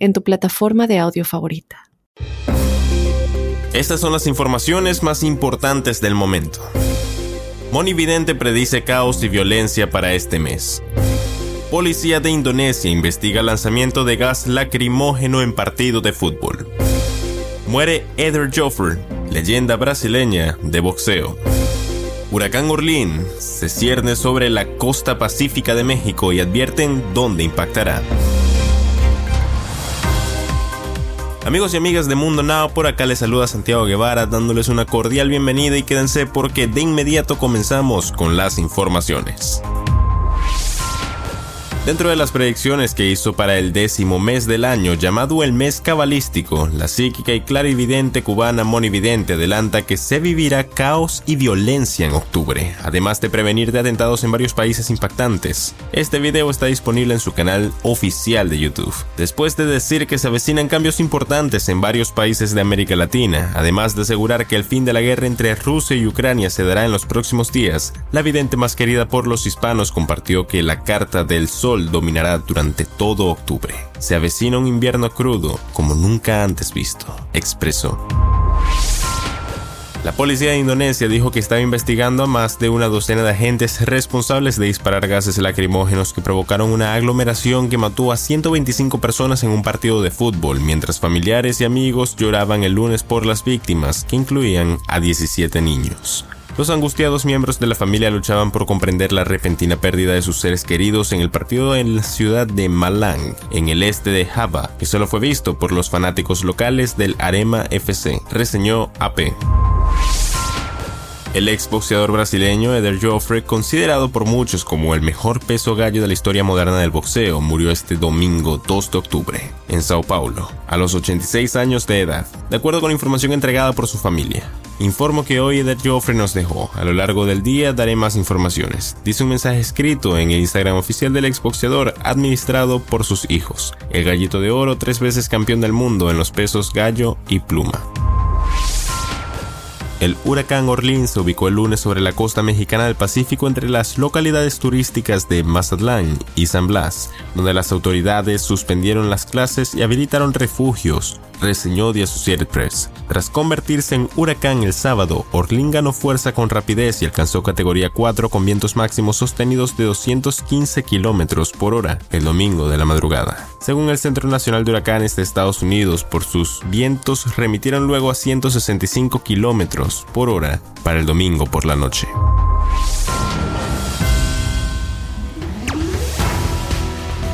en tu plataforma de audio favorita. Estas son las informaciones más importantes del momento. Moni Vidente predice caos y violencia para este mes. Policía de Indonesia investiga lanzamiento de gas lacrimógeno en partido de fútbol. Muere Eder Joffre, leyenda brasileña de boxeo. Huracán Orlín se cierne sobre la costa pacífica de México y advierten dónde impactará. Amigos y amigas de Mundo Now, por acá les saluda Santiago Guevara dándoles una cordial bienvenida y quédense porque de inmediato comenzamos con las informaciones. Dentro de las predicciones que hizo para el décimo mes del año, llamado el mes cabalístico, la psíquica y clarividente cubana Moni Vidente adelanta que se vivirá caos y violencia en octubre, además de prevenir de atentados en varios países impactantes. Este video está disponible en su canal oficial de YouTube. Después de decir que se avecinan cambios importantes en varios países de América Latina, además de asegurar que el fin de la guerra entre Rusia y Ucrania se dará en los próximos días, la vidente más querida por los hispanos compartió que la carta del sol dominará durante todo octubre. Se avecina un invierno crudo como nunca antes visto, expresó. La policía de Indonesia dijo que estaba investigando a más de una docena de agentes responsables de disparar gases lacrimógenos que provocaron una aglomeración que mató a 125 personas en un partido de fútbol, mientras familiares y amigos lloraban el lunes por las víctimas, que incluían a 17 niños. Los angustiados miembros de la familia luchaban por comprender la repentina pérdida de sus seres queridos en el partido en la ciudad de Malang, en el este de Java, que solo fue visto por los fanáticos locales del Arema FC, reseñó AP. El exboxeador brasileño Eder Joffre, considerado por muchos como el mejor peso gallo de la historia moderna del boxeo, murió este domingo 2 de octubre, en Sao Paulo, a los 86 años de edad, de acuerdo con información entregada por su familia. Informo que hoy Eder Joffre nos dejó. A lo largo del día daré más informaciones. Dice un mensaje escrito en el Instagram oficial del exboxeador administrado por sus hijos. El gallito de oro, tres veces campeón del mundo en los pesos gallo y pluma. El huracán Orlín se ubicó el lunes sobre la costa mexicana del Pacífico entre las localidades turísticas de Mazatlán y San Blas, donde las autoridades suspendieron las clases y habilitaron refugios, reseñó The Associated Press. Tras convertirse en huracán el sábado, Orlín ganó fuerza con rapidez y alcanzó categoría 4 con vientos máximos sostenidos de 215 kilómetros por hora el domingo de la madrugada. Según el Centro Nacional de Huracanes de Estados Unidos, por sus vientos remitieron luego a 165 kilómetros por hora para el domingo por la noche.